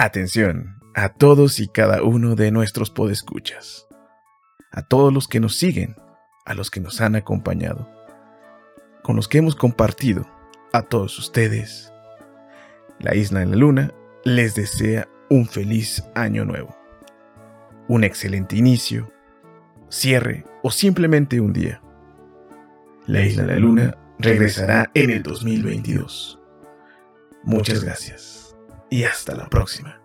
Atención a todos y cada uno de nuestros podescuchas, a todos los que nos siguen, a los que nos han acompañado, con los que hemos compartido, a todos ustedes. La Isla de la Luna les desea un feliz año nuevo, un excelente inicio, cierre o simplemente un día. La Isla de la Luna regresará en el 2022. Muchas gracias y hasta la próxima.